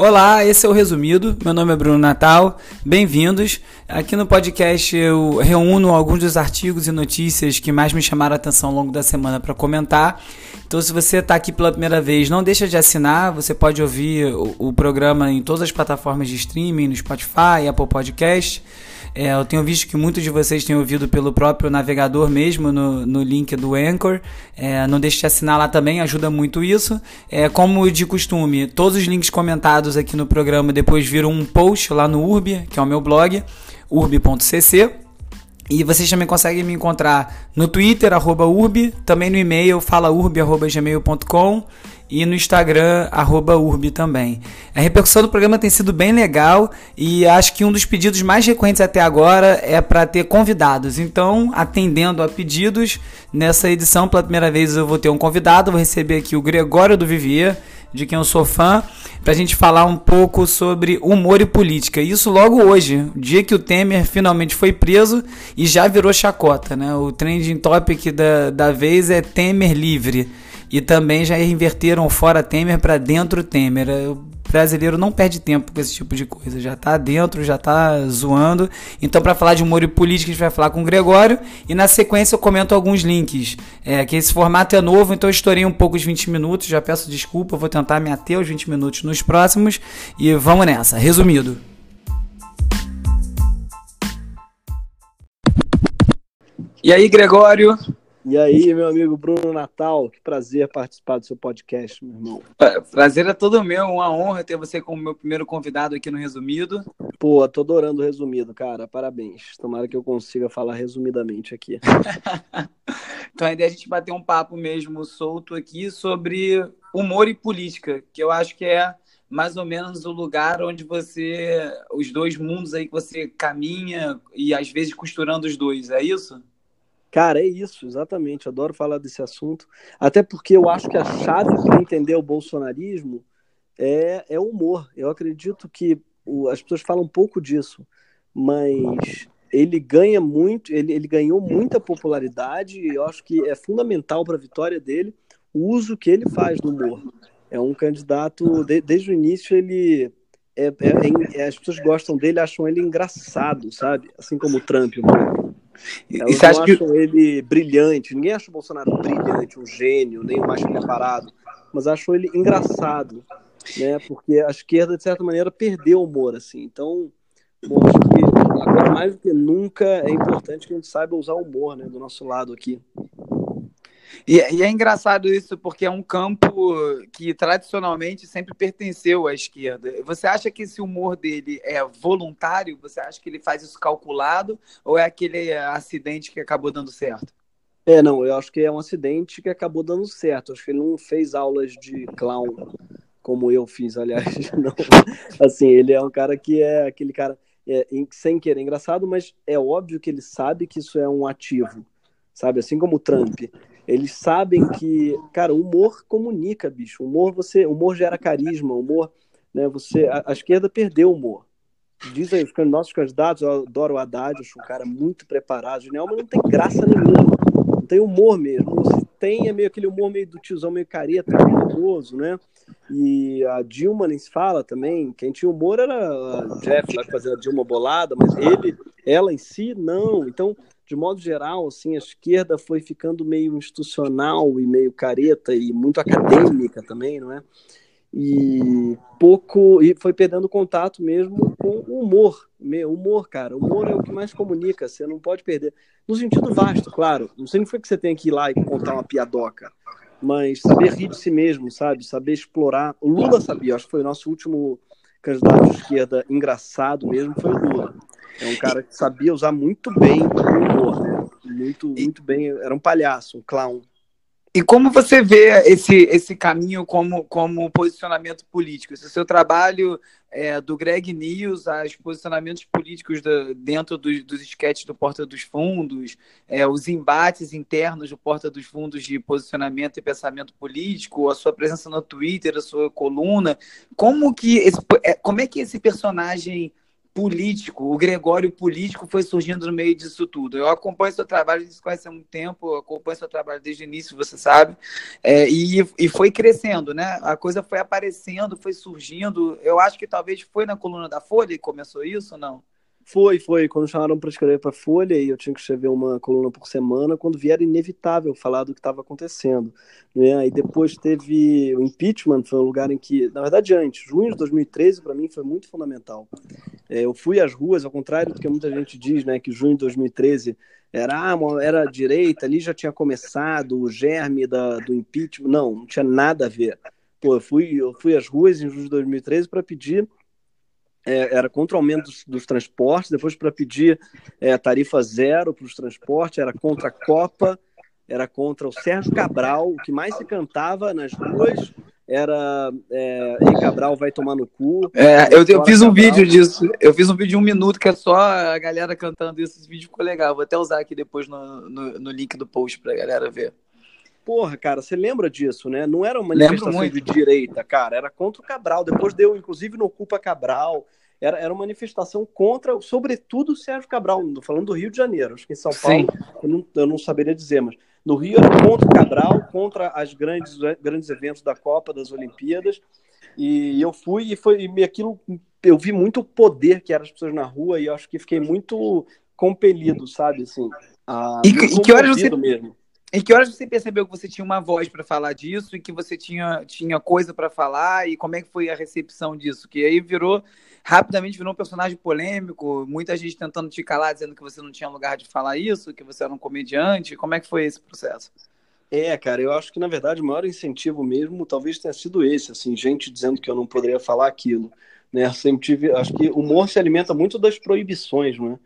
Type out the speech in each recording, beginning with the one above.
Olá, esse é o Resumido. Meu nome é Bruno Natal. Bem-vindos. Aqui no podcast eu reúno alguns dos artigos e notícias que mais me chamaram a atenção ao longo da semana para comentar. Então, se você está aqui pela primeira vez, não deixa de assinar. Você pode ouvir o, o programa em todas as plataformas de streaming, no Spotify, Apple Podcast. É, eu tenho visto que muitos de vocês têm ouvido pelo próprio navegador mesmo, no, no link do Anchor. É, não deixe de assinar lá também, ajuda muito isso. É, como de costume, todos os links comentados aqui no programa depois viram um post lá no Urb, que é o meu blog, urb.cc. E vocês também conseguem me encontrar no Twitter, arroba urb, também no e-mail, falaurb.gmail.com e no Instagram, arroba urb também. A repercussão do programa tem sido bem legal e acho que um dos pedidos mais recorrentes até agora é para ter convidados. Então, atendendo a pedidos, nessa edição, pela primeira vez, eu vou ter um convidado, vou receber aqui o Gregório do Vivier, de quem eu sou fã, para a gente falar um pouco sobre humor e política. Isso logo hoje, dia que o Temer finalmente foi preso e já virou chacota. Né? O trending topic da, da vez é Temer livre. E também já inverteram fora Temer para dentro Temer. O brasileiro não perde tempo com esse tipo de coisa. Já tá dentro, já tá zoando. Então, para falar de humor e política, a gente vai falar com o Gregório. E na sequência eu comento alguns links. É, que esse formato é novo, então eu estourei um pouco os 20 minutos. Já peço desculpa, vou tentar me ater aos 20 minutos nos próximos. E vamos nessa. Resumido. E aí, Gregório? E aí, meu amigo Bruno Natal, que prazer participar do seu podcast, meu irmão. Prazer é todo meu, uma honra ter você como meu primeiro convidado aqui no Resumido. Pô, tô adorando o resumido, cara. Parabéns. Tomara que eu consiga falar resumidamente aqui. então a ideia é a gente bater um papo mesmo solto aqui sobre humor e política, que eu acho que é mais ou menos o lugar onde você, os dois mundos aí que você caminha e às vezes costurando os dois, é isso? Cara, é isso, exatamente. Adoro falar desse assunto. Até porque eu acho que a chave para entender o bolsonarismo é, é o humor. Eu acredito que o, as pessoas falam um pouco disso, mas ele ganha muito, ele, ele ganhou muita popularidade e eu acho que é fundamental para a vitória dele o uso que ele faz do humor. É um candidato, de, desde o início, ele. É, é, é, as pessoas gostam dele, acham ele engraçado, sabe? Assim como o Trump. Mano. E acha acham que... ele brilhante. Ninguém acha o Bolsonaro brilhante, um gênio, nem o mais preparado. Mas acham ele engraçado, né? Porque a esquerda, de certa maneira, perdeu o humor, assim. Então, bom, acho que agora mais do que nunca é importante que a gente saiba usar o humor, né? Do nosso lado aqui. E, e, é engraçado isso porque é um campo que tradicionalmente sempre pertenceu à esquerda. Você acha que esse humor dele é voluntário? Você acha que ele faz isso calculado? Ou é aquele acidente que acabou dando certo? É, não, eu acho que é um acidente que acabou dando certo. Acho que ele não fez aulas de clown como eu fiz, aliás. Não. Assim, ele é um cara que é aquele cara é, sem querer engraçado, mas é óbvio que ele sabe que isso é um ativo, sabe? Assim como o Trump. Eles sabem que, cara, o humor comunica, bicho. Humor você, humor gera carisma, humor, né? Você, a, a esquerda perdeu o humor. Diz aí, os nossos candidatos, eu adoro o Haddad, acho um cara muito preparado, genial, mas não tem graça nenhuma. Não tem humor mesmo. Se tem, é meio aquele humor meio do tiozão, meio careta, perigoso, né? E a Dilma nem se fala também. Quem tinha humor era a Jeff, que fazia a Dilma bolada, mas ele, ela em si, não. Então, de modo geral, assim, a esquerda foi ficando meio institucional e meio careta e muito acadêmica também, não é? E pouco e foi perdendo contato mesmo com o humor, humor, cara. O humor é o que mais comunica, você não pode perder. No sentido vasto, claro. Não significa que você tem que ir lá e contar uma piadoca, mas saber rir de si mesmo, sabe? Saber explorar. O Lula sabia, acho que foi o nosso último candidato de esquerda engraçado mesmo, foi o Lula é um cara que sabia usar muito bem o humor, né? Muito, muito bem. Era um palhaço, um clown. E como você vê esse, esse caminho como, como posicionamento político? Esse seu trabalho é, do Greg News, os posicionamentos políticos da, dentro dos, dos esquetes do Porta dos Fundos, é, os embates internos do Porta dos Fundos de posicionamento e pensamento político, a sua presença no Twitter, a sua coluna, como que esse, é, como é que esse personagem político, o Gregório político foi surgindo no meio disso tudo. Eu acompanho seu trabalho, a gente conhece há muito tempo, acompanho seu trabalho desde o início, você sabe, é, e, e foi crescendo, né? A coisa foi aparecendo, foi surgindo. Eu acho que talvez foi na coluna da Folha que começou isso não? Foi, foi. Quando chamaram para escrever para Folha e eu tinha que escrever uma coluna por semana, quando vier inevitável falar do que estava acontecendo. Né? E depois teve o impeachment, foi um lugar em que, na verdade, antes, junho de 2013 para mim foi muito fundamental. É, eu fui às ruas, ao contrário do que muita gente diz, né, que junho de 2013 era, ah, era direita, ali já tinha começado o germe da, do impeachment. Não, não tinha nada a ver. Pô, eu fui, eu fui às ruas em junho de 2013 para pedir é, era contra o aumento dos, dos transportes, depois para pedir é, tarifa zero para os transportes, era contra a Copa, era contra o Sérgio Cabral, o que mais se cantava nas ruas era é, Ei Cabral vai tomar no cu. É, eu, eu fiz um Cabral. vídeo disso, eu fiz um vídeo de um minuto que é só a galera cantando isso, esse vídeo ficou legal, vou até usar aqui depois no, no, no link do post para a galera ver. Porra, cara, você lembra disso, né? Não era uma manifestação de direita, cara, era contra o Cabral. Depois deu, inclusive, no Culpa Cabral. Era, era uma manifestação contra, sobretudo, o Sérgio Cabral. Falando do Rio de Janeiro. Acho que em São Paulo eu não, eu não saberia dizer, mas no Rio era contra o Cabral, contra as grandes, grandes eventos da Copa, das Olimpíadas. E eu fui e foi e aquilo. Eu vi muito poder que eram as pessoas na rua e eu acho que fiquei muito compelido, sabe? Assim, a, e, e que horas você mesmo. Em que horas você percebeu que você tinha uma voz para falar disso e que você tinha, tinha coisa para falar e como é que foi a recepção disso? Que aí virou, rapidamente virou um personagem polêmico, muita gente tentando te calar, dizendo que você não tinha lugar de falar isso, que você era um comediante. Como é que foi esse processo? É, cara, eu acho que na verdade o maior incentivo mesmo talvez tenha sido esse, assim, gente dizendo que eu não poderia falar aquilo, né? Eu sempre tive, acho que o humor se alimenta muito das proibições, né?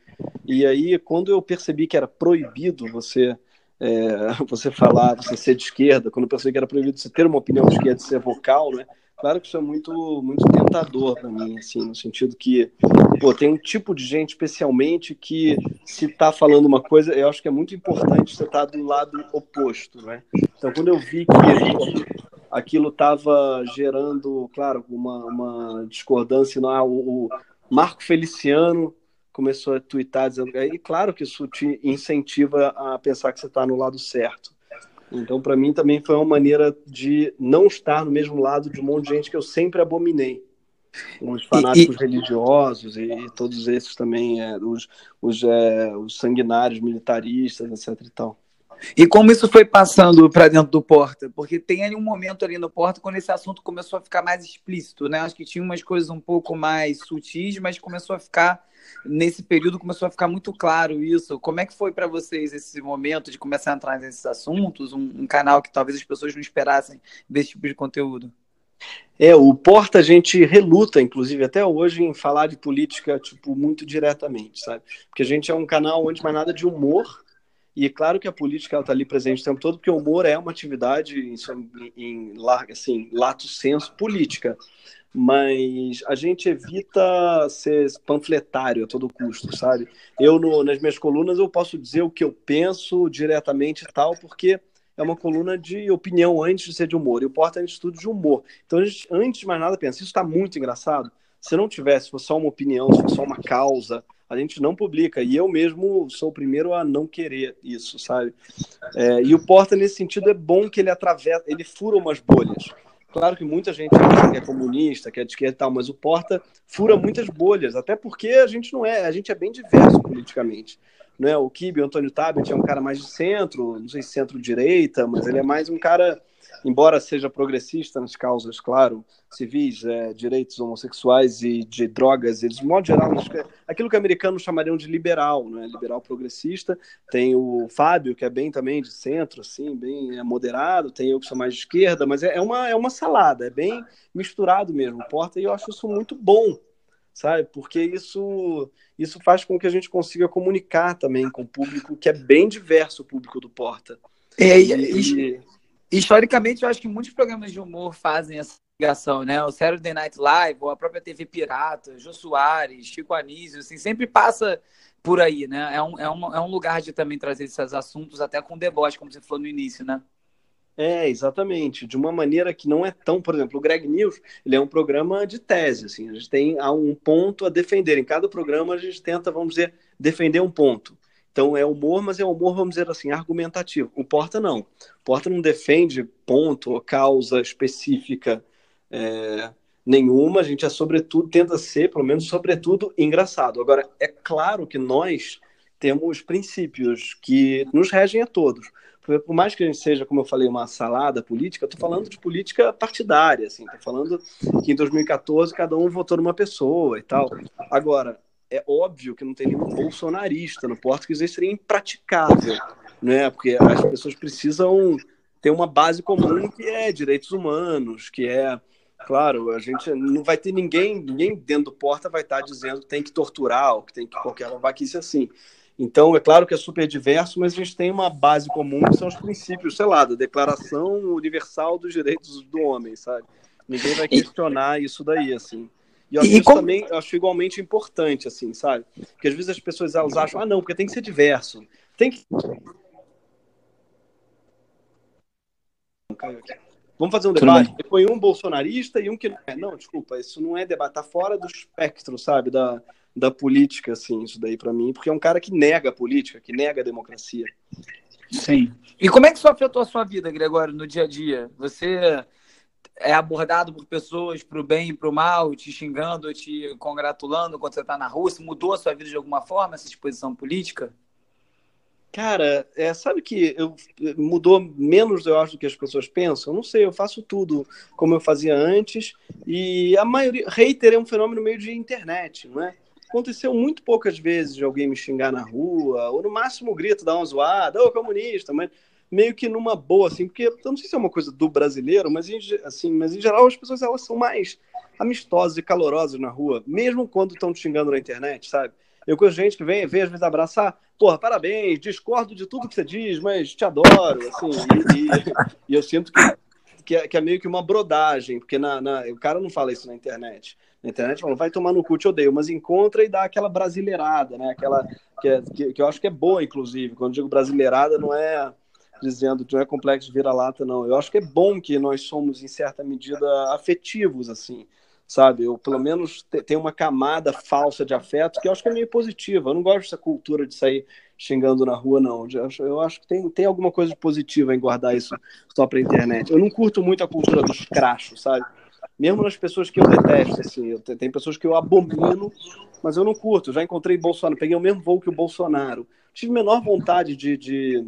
E aí quando eu percebi que era proibido você é, você falar, você ser de esquerda, quando eu pensei que era proibido você ter uma opinião de esquerda, ser vocal, né? Claro que isso é muito, muito tentador para mim, assim, no sentido que, pô, tem um tipo de gente, especialmente, que se tá falando uma coisa, eu acho que é muito importante você estar tá do lado oposto, né? Então, quando eu vi que aquilo estava gerando, claro, uma, uma discordância, não, ah, o, o Marco Feliciano começou a twittar dizendo. E claro que isso te incentiva a pensar que você está no lado certo. Então, para mim, também foi uma maneira de não estar no mesmo lado de um monte de gente que eu sempre abominei. Os fanáticos e, e... religiosos e, e, todos esses também, é, os, os, é, os sanguinários militaristas, etc. e tal. E como isso foi passando para dentro do Porta? Porque tem ali um momento ali no Porta quando esse assunto começou a ficar mais explícito, né? Acho que tinha umas coisas um pouco mais sutis, mas começou a ficar nesse período começou a ficar muito claro isso. Como é que foi para vocês esse momento de começar a entrar nesses assuntos? Um, um, canal que talvez as pessoas não esperassem desse tipo de conteúdo. É, o Porta a gente reluta, inclusive até hoje, em falar de política tipo muito diretamente, sabe? Porque a gente é um canal onde mais nada de humor e é claro que a política está ali presente o tempo todo, porque o humor é uma atividade em, em, em assim, lato senso política mas a gente evita ser panfletário a todo custo, sabe? Eu, no, nas minhas colunas, eu posso dizer o que eu penso diretamente e tal, porque é uma coluna de opinião antes de ser de humor. E o Porta é um estudo de humor. Então, a gente, antes de mais nada, pensa, isso está muito engraçado. Se não tivesse, se fosse só uma opinião, se fosse só uma causa, a gente não publica. E eu mesmo sou o primeiro a não querer isso, sabe? É, e o Porta, nesse sentido, é bom que ele atravessa, ele fura umas bolhas. Claro que muita gente que é comunista, que é de esquerda e tal, mas o Porta fura muitas bolhas, até porque a gente não é, a gente é bem diverso politicamente. Né? O Kibe, o Antônio Tabet é um cara mais de centro, não sei se centro-direita, mas ele é mais um cara embora seja progressista nas causas, claro, civis, é, direitos homossexuais e de drogas, eles, de modo geral, aquilo que americanos chamariam de liberal, né? liberal progressista. Tem o Fábio, que é bem também de centro, assim, bem é, moderado, tem eu que sou mais de esquerda, mas é, é, uma, é uma salada, é bem misturado mesmo, Porta, e eu acho isso muito bom, sabe? Porque isso, isso faz com que a gente consiga comunicar também com o público, que é bem diverso o público do Porta. É, e, e, historicamente, eu acho que muitos programas de humor fazem essa ligação, né? O Saturday Night Live, ou a própria TV Pirata, Jô Soares, Chico Anísio, assim, sempre passa por aí, né? É um, é, um, é um lugar de também trazer esses assuntos, até com deboche, como você falou no início, né? É, exatamente. De uma maneira que não é tão, por exemplo, o Greg News, ele é um programa de tese, assim, a gente tem um ponto a defender. Em cada programa a gente tenta, vamos dizer, defender um ponto. Então é humor, mas é humor, vamos dizer assim, argumentativo. O Porta não. O Porta não defende ponto ou causa específica é, nenhuma. A gente é, sobretudo, tenta ser, pelo menos, sobretudo, engraçado. Agora, é claro que nós temos princípios que nos regem a todos. Por mais que a gente seja, como eu falei, uma salada política, estou falando de política partidária, assim, estou falando que em 2014 cada um votou numa pessoa e tal. Agora, é óbvio que não tem nenhum bolsonarista no Porto, que isso seria impraticável, né? Porque as pessoas precisam ter uma base comum que é direitos humanos, que é Claro, a gente não vai ter ninguém, ninguém dentro do porta vai estar dizendo que tem que torturar ou que tem que qualquer vaquice assim. Então, é claro que é super diverso, mas a gente tem uma base comum que são os princípios, sei lá, da Declaração Universal dos Direitos do Homem, sabe? Ninguém vai questionar isso daí, assim. E eu acho e isso como... também eu acho igualmente importante, assim, sabe? Porque às vezes as pessoas elas acham, ah, não, porque tem que ser diverso. Tem que. Vamos fazer um debate? Foi um bolsonarista e um que não é. Não, desculpa, isso não é debate, tá fora do espectro, sabe, da, da política, assim, isso daí para mim, porque é um cara que nega a política, que nega a democracia. Sim. E como é que isso afetou a sua vida, Gregório, no dia a dia? Você é abordado por pessoas para o bem e para o mal, te xingando, te congratulando quando você está na Rússia? Mudou a sua vida de alguma forma essa disposição política? Cara, é, sabe que eu, mudou menos, eu acho, do que as pessoas pensam? Não sei, eu faço tudo como eu fazia antes e a maioria. Hater é um fenômeno meio de internet, não é? Aconteceu muito poucas vezes de alguém me xingar na rua, ou no máximo grito, dar uma zoada, ô comunista, mas meio que numa boa, assim, porque eu não sei se é uma coisa do brasileiro, mas em, assim, mas em geral as pessoas elas são mais amistosas e calorosas na rua, mesmo quando estão te xingando na internet, sabe? Eu conheço gente que vem, vem às vezes abraçar, porra, parabéns, discordo de tudo que você diz, mas te adoro, assim, e, e, e eu sinto que, que é, que, é, meio que uma brodagem, porque na, na, o cara não fala isso na internet. Na internet fala, vai tomar no cu, te odeio, mas encontra e dá aquela brasileirada, né? Aquela que, é, que, que eu acho que é boa, inclusive. Quando digo brasileirada, não é dizendo que não é complexo de vira-lata, não. Eu acho que é bom que nós somos, em certa medida, afetivos, assim, sabe? Eu, pelo menos, tenho uma camada falsa de afeto que eu acho que é meio positiva. Eu não gosto dessa cultura de sair xingando na rua, não. Eu acho que tem, tem alguma coisa positiva em guardar isso só pra internet. Eu não curto muito a cultura dos crachos, sabe? Mesmo nas pessoas que eu detesto, assim. Eu, tem pessoas que eu abomino, mas eu não curto. já encontrei Bolsonaro, peguei o mesmo voo que o Bolsonaro. Tive menor vontade de, de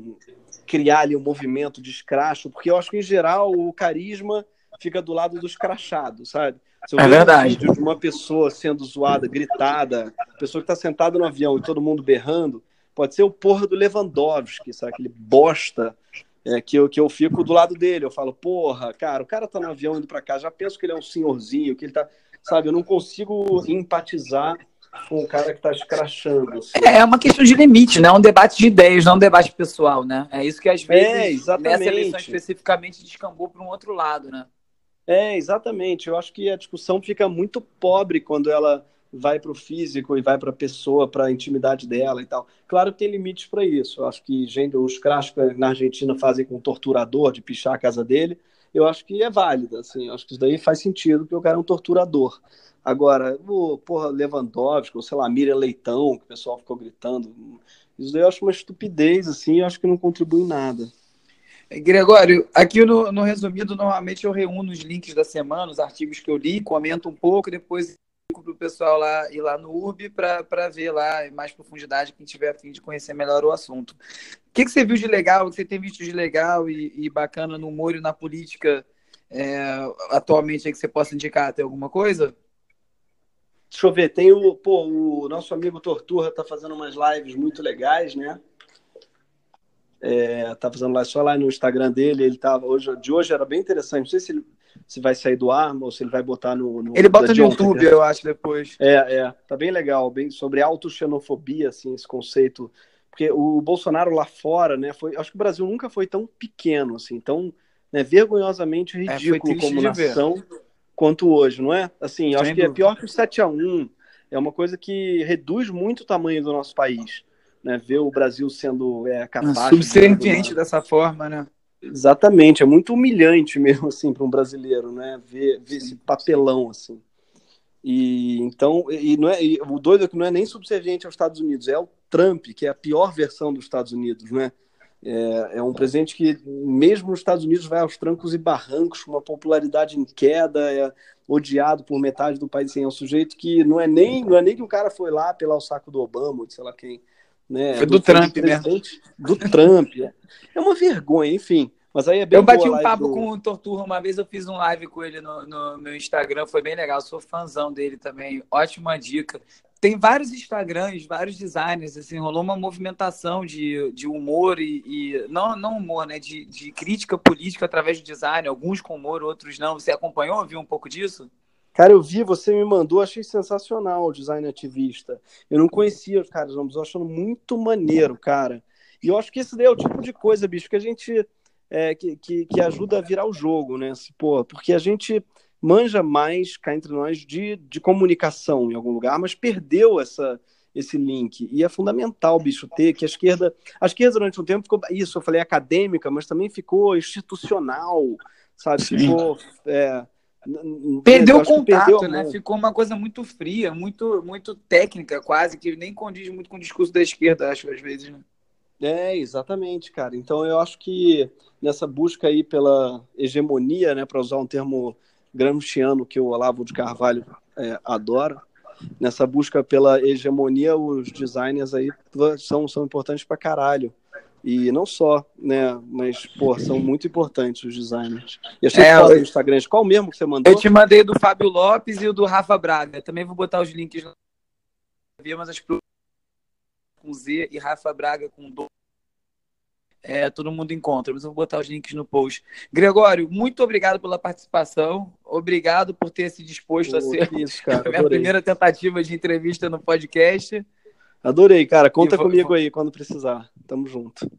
criar ali um movimento de escracho, porque eu acho que, em geral, o carisma fica do lado dos crachados, sabe? Se eu é verdade. Um vídeo de uma pessoa sendo zoada, gritada, pessoa que está sentada no avião e todo mundo berrando, pode ser o porra do Lewandowski, sabe? Aquele bosta é, que, eu, que eu fico do lado dele. Eu falo, porra, cara, o cara tá no avião indo para cá, já penso que ele é um senhorzinho, que ele tá. Sabe, eu não consigo empatizar com o cara que está escrachando. Assim. É, é uma questão de limite, né? É um debate de ideias, não é um debate pessoal, né? É isso que às vezes, é, nessa eleição especificamente, descambou para um outro lado, né? É, exatamente. Eu acho que a discussão fica muito pobre quando ela vai para o físico e vai para a pessoa, para a intimidade dela e tal. Claro que tem limites para isso. Eu acho que gente, os crachos na Argentina fazem com um torturador de pichar a casa dele. Eu acho que é válido, assim. Eu acho que isso daí faz sentido, porque o cara é um torturador. Agora, o porra, Lewandowski, ou sei lá, Miriam Leitão, que o pessoal ficou gritando, isso daí eu acho uma estupidez, assim, eu acho que não contribui em nada. Gregório, aqui no, no resumido, normalmente eu reúno os links da semana, os artigos que eu li, comento um pouco, depois para o pessoal lá ir lá no URB para ver lá em mais profundidade quem tiver a fim de conhecer melhor o assunto. O que, que você viu de legal, o que você tem visto de legal e, e bacana no humor e na política é, atualmente que você possa indicar? Tem alguma coisa? Deixa eu ver, tem o, pô, o nosso amigo Torturra tá fazendo umas lives muito legais, né? É, tá fazendo lá só lá no Instagram dele, ele tava hoje, de hoje era bem interessante, não sei se ele se vai sair do ar ou se ele vai botar no, no Ele bota no YouTube, eu acho depois. É, é, tá bem legal, bem sobre autoxenofobia assim, esse conceito, porque o Bolsonaro lá fora, né, foi, acho que o Brasil nunca foi tão pequeno assim, tão né, vergonhosamente é, ridículo é, como nação. Quanto hoje, não é? Assim, eu acho que é pior que o 7 a 1 É uma coisa que reduz muito o tamanho do nosso país. Né? Ver o Brasil sendo é, capaz. Subserviente de... dessa forma, né? Exatamente, é muito humilhante mesmo assim para um brasileiro, né? Ver, ver esse papelão assim. E então, e não é, e o doido é que não é nem subserviente aos Estados Unidos, é o Trump, que é a pior versão dos Estados Unidos, né? É, é um presidente que, mesmo nos Estados Unidos, vai aos trancos e barrancos, com uma popularidade em queda, é odiado por metade do país. Assim, é um sujeito que não é nem, não é nem que o cara foi lá pelo saco do Obama, de sei lá quem. Né? Foi do, do Trump mesmo. Do Trump. É. é uma vergonha, enfim. Mas aí é bem Eu bati um papo do... com o Torturra uma vez, eu fiz um live com ele no, no meu Instagram, foi bem legal, sou fãzão dele também, ótima dica. Tem vários Instagrams, vários designers, assim, rolou uma movimentação de, de humor e, e não, não humor, né, de, de crítica política através do design, alguns com humor, outros não. Você acompanhou, viu um pouco disso? Cara, eu vi, você me mandou, achei sensacional o design ativista. Eu não conhecia os caras, mas eu achando muito maneiro, cara. E eu acho que esse daí é o tipo de coisa, bicho, que a gente é, que, que, que, ajuda a virar o jogo, né? Pô, porque a gente manja mais, cá entre nós, de, de comunicação em algum lugar, mas perdeu essa, esse link. E é fundamental, bicho, ter que a esquerda. A esquerda, durante um tempo, ficou. Isso, eu falei acadêmica, mas também ficou institucional, sabe? Sim. Ficou. É, perdeu o contato, perdeu né? Ficou uma coisa muito fria, muito, muito técnica, quase, que nem condiz muito com o discurso da esquerda, acho, às vezes, né? É, exatamente, cara. Então eu acho que nessa busca aí pela hegemonia, né, para usar um termo gramsciano que o Olavo de Carvalho é, adora, nessa busca pela hegemonia, os designers aí são, são importantes pra caralho. E não só, né? Mas, pô, são muito importantes os designers. E achei é, foda no Instagram. Qual mesmo que você mandou? Eu te mandei do Fábio Lopes e o do Rafa Braga. Também vou botar os links no mas as com Z e Rafa Braga com do. É, todo mundo encontra, mas eu vou botar os links no post. Gregório, muito obrigado pela participação. Obrigado por ter se disposto Pô, a ser isso, cara, a minha primeira tentativa de entrevista no podcast. Adorei, cara. Conta vou, comigo vou... aí quando precisar. Tamo junto.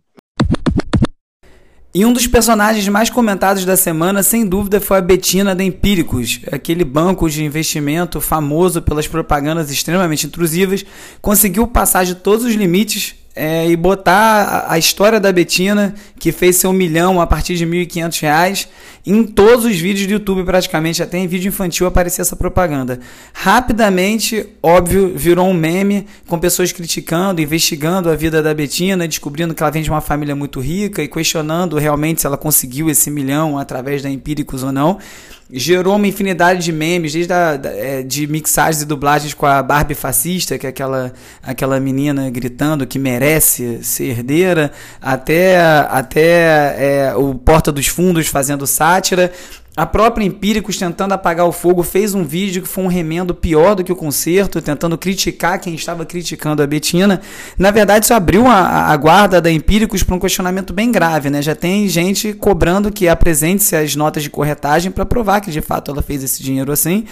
E um dos personagens mais comentados da semana, sem dúvida, foi a Betina da Empíricos, aquele banco de investimento famoso pelas propagandas extremamente intrusivas, conseguiu passar de todos os limites é, e botar a, história da Betina, que fez seu milhão a partir de R$ 1.500, em todos os vídeos do YouTube, praticamente, até em vídeo infantil aparecia essa propaganda. Rapidamente, óbvio, virou um meme, com pessoas criticando, investigando a vida da Betina, descobrindo que ela vem de uma família muito rica e questionando realmente se ela conseguiu esse milhão através da Empíricos ou não gerou uma infinidade de memes, desde a, é, de mixagens e dublagens com a Barbie fascista, que é aquela, aquela menina gritando que merece ser herdeira, até, até é, o Porta dos Fundos fazendo sátira. A própria Empíricos, tentando apagar o fogo, fez um vídeo que foi um remendo pior do que o concerto, tentando criticar quem estava criticando a Betina. Na verdade, isso abriu a, a guarda da Empíricos para um questionamento bem grave. Né? Já tem gente cobrando que apresente-se as notas de corretagem para provar que de fato ela fez esse dinheiro assim.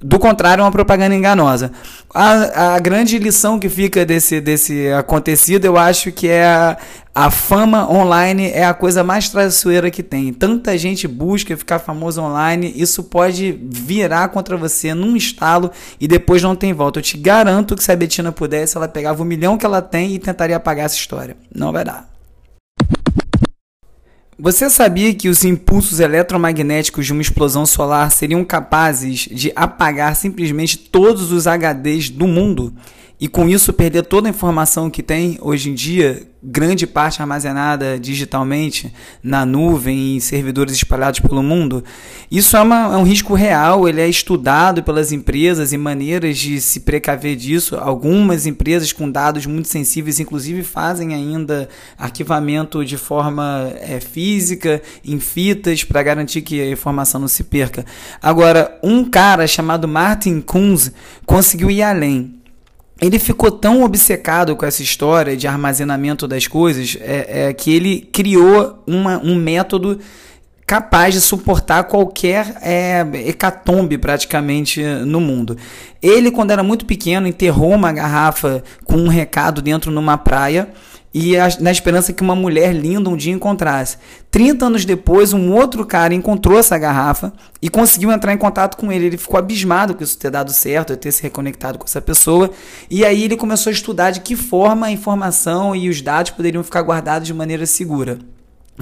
Do contrário, é uma propaganda enganosa. A, a grande lição que fica desse, desse acontecido, eu acho que é a, a fama online é a coisa mais traiçoeira que tem. Tanta gente busca ficar famoso online, isso pode virar contra você num estalo e depois não tem volta. Eu te garanto que se a Betina pudesse, ela pegava o milhão que ela tem e tentaria apagar essa história. Não vai dar. Você sabia que os impulsos eletromagnéticos de uma explosão solar seriam capazes de apagar simplesmente todos os HDs do mundo? E com isso perder toda a informação que tem hoje em dia, grande parte armazenada digitalmente na nuvem em servidores espalhados pelo mundo, isso é, uma, é, um risco real, ele é estudado pelas empresas e maneiras de se precaver disso. Algumas empresas com dados muito sensíveis, inclusive, fazem ainda arquivamento de forma é, física, em fitas, para garantir que a informação não se perca. Agora, um cara chamado Martin Kunz conseguiu ir além ele ficou tão obcecado com essa história de armazenamento das coisas é, é, que ele criou uma, um método capaz de suportar qualquer é, hecatombe praticamente no mundo. Ele, quando era muito pequeno, enterrou uma garrafa com um recado dentro numa praia e a, na esperança que uma mulher linda um dia encontrasse. 30 anos depois, um outro cara encontrou essa garrafa e conseguiu entrar em contato com ele. Ele ficou abismado com isso ter dado certo, ter se reconectado com essa pessoa. E aí ele começou a estudar de que forma a informação e os dados poderiam ficar guardados de maneira segura.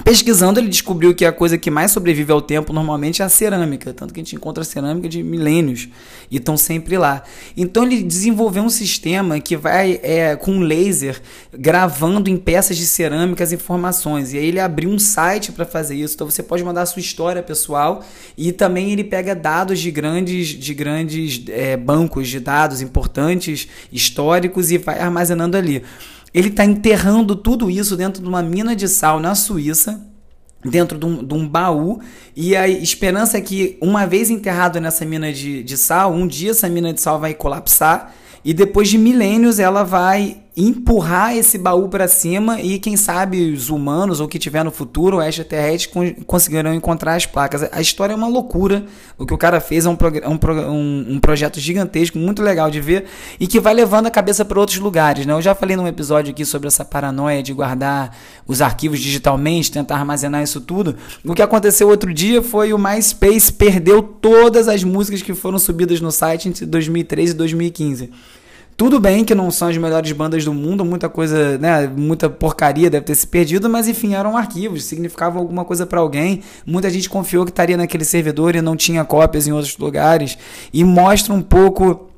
Pesquisando, ele descobriu que a coisa que mais sobrevive ao tempo normalmente é a cerâmica, tanto que a gente encontra cerâmica de milênios e estão sempre lá. Então ele desenvolveu um sistema que vai é, com laser gravando em peças de cerâmica as informações. E aí ele abriu um site para fazer isso. Então você pode mandar a sua história pessoal e também ele pega dados de grandes, de grandes é, bancos de dados importantes, históricos e vai armazenando ali. Ele está enterrando tudo isso dentro de uma mina de sal na Suíça, dentro de um, de um, baú. E a esperança é que, uma vez enterrado nessa mina de, de sal, um dia essa mina de sal vai colapsar. E depois de milênios ela vai empurrar esse baú para cima e quem sabe os humanos ou que tiver no futuro, o extraterrestre, conseguirão encontrar as placas. A história é uma loucura. O que o cara fez é um, um, um projeto gigantesco, muito legal de ver e que vai levando a cabeça para outros lugares. Né? Eu já falei num episódio aqui sobre essa paranoia de guardar os arquivos digitalmente, tentar armazenar isso tudo. O que aconteceu outro dia foi o MySpace perdeu todas as músicas que foram subidas no site entre 2013 e 2015. Tudo bem que não são as melhores bandas do mundo, muita coisa, né, muita porcaria deve ter se perdido, mas enfim, eram arquivos, significavam alguma coisa para alguém. Muita gente confiou que estaria naquele servidor e não tinha cópias em outros lugares. E mostra um pouco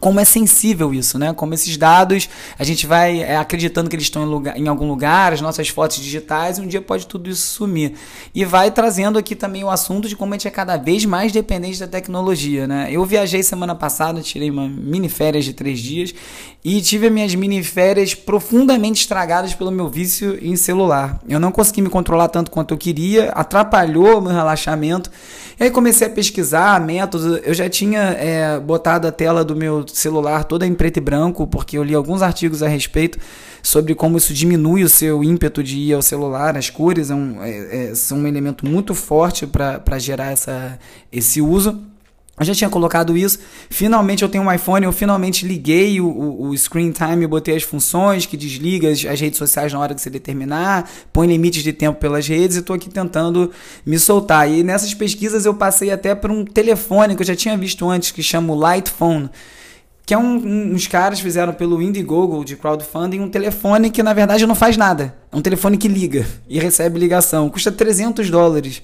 como é sensível isso, né? Como esses dados, a gente vai é, acreditando que eles estão em, lugar, em, algum lugar, as nossas fotos digitais, e um dia pode tudo isso sumir. E vai trazendo aqui também o assunto de como a gente é cada vez mais dependente da tecnologia, né? Eu viajei semana passada, tirei uma mini férias de três dias e tive minhas mini férias profundamente estragadas pelo meu vício em celular. Eu não consegui me controlar tanto quanto eu queria, atrapalhou o meu relaxamento. E aí comecei a pesquisar métodos. Eu já tinha é, botado a tela do meu celular toda em preto e branco, porque eu li alguns artigos a respeito sobre como isso diminui o seu ímpeto de ir ao celular. As cores é um, é, são um elemento muito forte para gerar essa, esse uso. Eu já tinha colocado isso. Finalmente eu tenho um iPhone, eu finalmente liguei o, o, o Screen Time e botei as funções que desliga as, as, redes sociais na hora que você determinar, põe limites de tempo pelas redes e estou aqui tentando me soltar. E nessas pesquisas eu passei até por um telefone que eu já tinha visto antes, que chama o Light Phone que é um, uns caras fizeram pelo Indiegogo de crowdfunding um telefone que na verdade não faz nada. É um telefone que liga e recebe ligação. Custa 300 dólares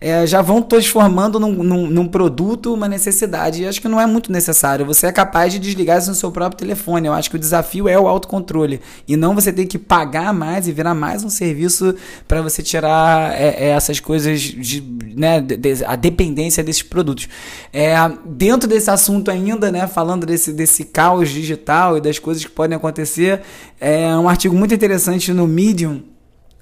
é, já vão transformando num, num, num, produto uma necessidade. E acho que não é muito necessário. Você é capaz de desligar isso no seu próprio telefone. Eu acho que o desafio é o autocontrole. E não você ter que pagar mais e virar mais um serviço para você tirar é, é, essas coisas, de, né, de, a dependência desses produtos. É, dentro desse assunto ainda, né, falando desse, desse caos digital e das coisas que podem acontecer, é um artigo muito interessante no Medium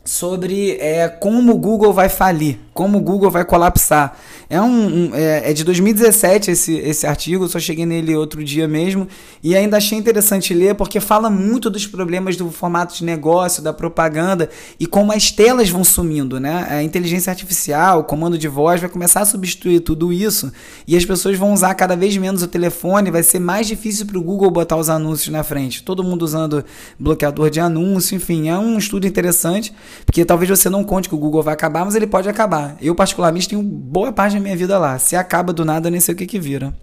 sobre é, como o Google vai falir, como o Google vai colapsar. É, um, um é, é, de 2017 esse, esse artigo, só cheguei nele outro dia mesmo, e ainda achei interessante ler porque fala muito dos problemas do formato de negócio, da propaganda e como as telas vão sumindo, né? A inteligência artificial, o comando de voz vai começar a substituir tudo isso e as pessoas vão usar cada vez menos o telefone, vai ser mais difícil para o Google botar os anúncios na frente. Todo mundo usando bloqueador de anúncio, enfim, é um estudo interessante porque talvez você não conte que o Google vai acabar, mas ele pode acabar. Eu, particularmente, tenho boa parte da minha vida lá. Se acaba do nada, nem sei o que, que vira.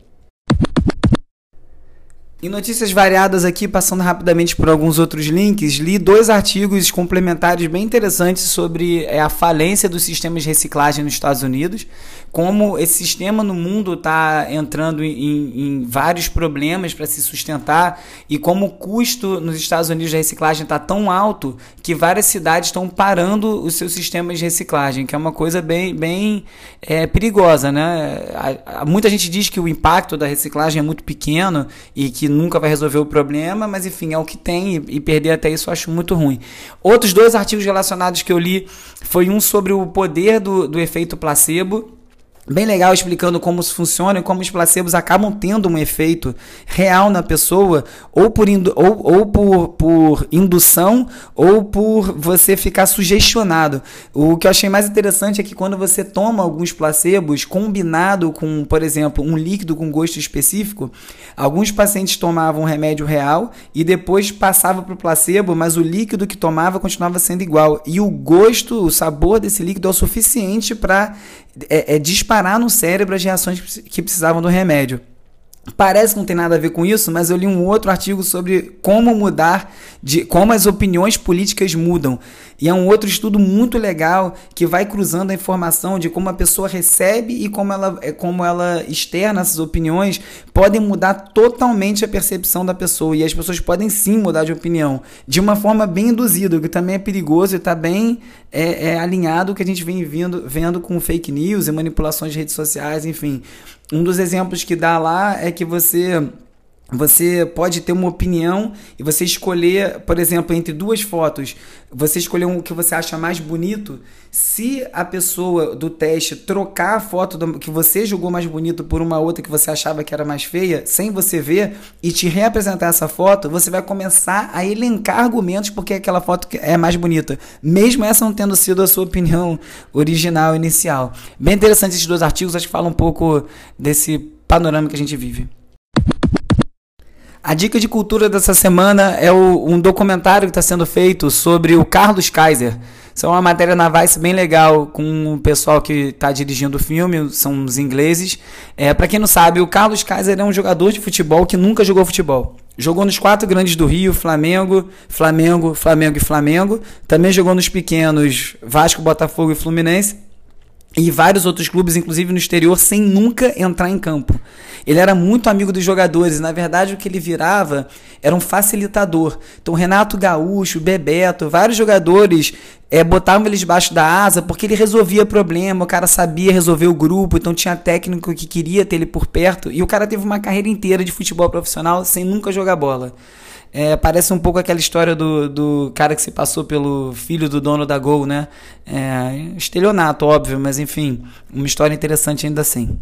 Em notícias variadas aqui, passando rapidamente por alguns outros links, li dois artigos complementares bem interessantes sobre é, a falência dos sistemas de reciclagem nos Estados Unidos, como esse sistema no mundo está entrando em, em, vários problemas para se sustentar e como o custo nos Estados Unidos de reciclagem está tão alto que várias cidades estão parando os seus sistemas de reciclagem, que é uma coisa bem, bem é, perigosa. Né? Muita gente diz que o impacto da reciclagem é muito pequeno e que nunca vai resolver o problema, mas enfim, é o que tem e, e perder até isso eu acho muito ruim. Outros dois artigos relacionados que eu li foi um sobre o poder do, do efeito placebo bem legal explicando como isso funciona e como os placebos acabam tendo um efeito real na pessoa, ou por, ou, ou por, por indução, ou por você ficar sugestionado. O que eu achei mais interessante é que quando você toma alguns placebos combinado com, por exemplo, um líquido com gosto específico, alguns pacientes tomavam um remédio real e depois passava para o placebo, mas o líquido que tomava continuava sendo igual. E o gosto, o sabor desse líquido é o suficiente para é, é disparar no cérebro as reações que precisavam do remédio. Parece que não tem nada a ver com isso, mas eu li um outro artigo sobre como mudar, de como as opiniões políticas mudam. E é um outro estudo muito legal que vai cruzando a informação de como a pessoa recebe e como ela, é, como ela externa essas opiniões podem mudar totalmente a percepção da pessoa. E as pessoas podem sim mudar de opinião de uma forma bem induzida, o que também é perigoso e está bem é, é, alinhado o que a gente vem vindo, vendo com fake news e manipulações de redes sociais, enfim. Um dos exemplos que dá lá é que você você pode ter uma opinião e você escolher, por exemplo, entre duas fotos, você escolher um que você acha mais bonito. Se a pessoa do teste trocar a foto do, que você julgou mais bonito por uma outra que você achava que era mais feia, sem você ver, e te reapresentar essa foto, você vai começar a elencar argumentos porque aquela foto é mais bonita, mesmo essa não tendo sido a sua opinião original inicial. Bem interessante esses dois artigos, acho que falam um pouco desse panorama que a gente vive. A dica de cultura dessa semana é o, um documentário que está sendo feito sobre o Carlos Kaiser. Isso é uma matéria na Vice bem legal com o pessoal que está dirigindo o filme, são os ingleses. É, Para quem não sabe, o Carlos Kaiser é um jogador de futebol que nunca jogou futebol. Jogou nos quatro grandes do Rio, Flamengo, Flamengo, Flamengo e Flamengo. Também jogou nos pequenos Vasco, Botafogo e Fluminense e vários outros clubes, inclusive no exterior, sem nunca entrar em campo. Ele era muito amigo dos jogadores, na verdade o que ele virava era um facilitador. Então Renato Gaúcho, Bebeto, vários jogadores é, botavam ele debaixo da asa porque ele resolvia problema, o cara sabia resolver o grupo, então tinha técnico que queria ter ele por perto, e o cara teve uma carreira inteira de futebol profissional sem nunca jogar bola. É, parece um pouco aquela história do, do cara que se passou pelo filho do dono da Gol, né? É, estelionato, óbvio, mas enfim, uma história interessante ainda assim.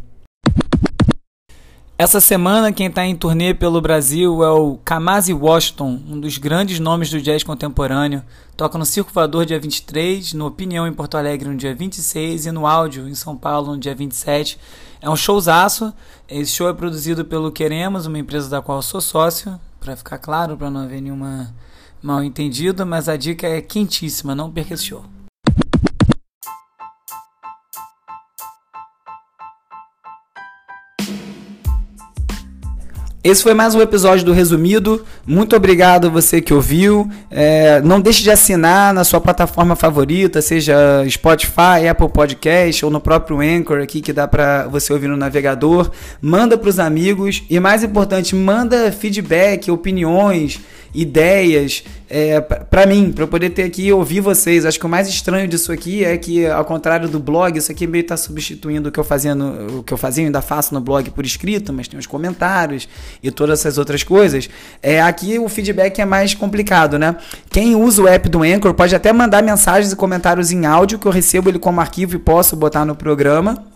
Essa semana quem está em turnê pelo Brasil é o Kamasi Washington, um dos grandes nomes do jazz contemporâneo. Toca no Circo Voador dia 23, no Opinião em Porto Alegre no dia 26 e no Áudio em São Paulo no dia 27. É um showzaço. Esse show é produzido pelo Queremos, uma empresa da qual sou sócio para ficar claro, para não haver nenhuma mal entendida, mas a dica é quentíssima, não perca esse show. Esse foi mais um episódio do Resumido. Muito obrigado a você que ouviu. É, não deixe de assinar na sua plataforma favorita, seja Spotify, Apple Podcast ou no próprio Anchor aqui que dá para você ouvir no navegador. Manda para os amigos e mais importante, manda feedback, opiniões ideias é, para mim, para eu poder ter aqui e ouvir vocês. Acho que o mais estranho disso aqui é que, ao contrário do blog, isso aqui meio está substituindo o que eu fazia, no, o que eu fazia, ainda faço no blog por escrito, mas tem os comentários e todas essas outras coisas. É, aqui o feedback é mais complicado, né? Quem usa o app do Anchor pode até mandar mensagens e comentários em áudio que eu recebo ele como arquivo e posso botar no programa.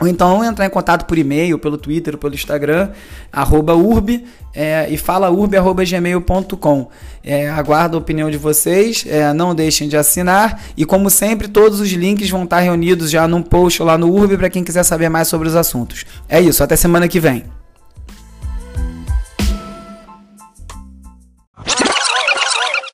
Ou então entrar em contato por e-mail, pelo Twitter, pelo Instagram, arroba urb, é, e fala urb.gmail.com. É, aguardo a opinião de vocês, é, não deixem de assinar. E como sempre, todos os links vão estar reunidos já num post lá no urb para quem quiser saber mais sobre os assuntos. É isso, até semana que vem.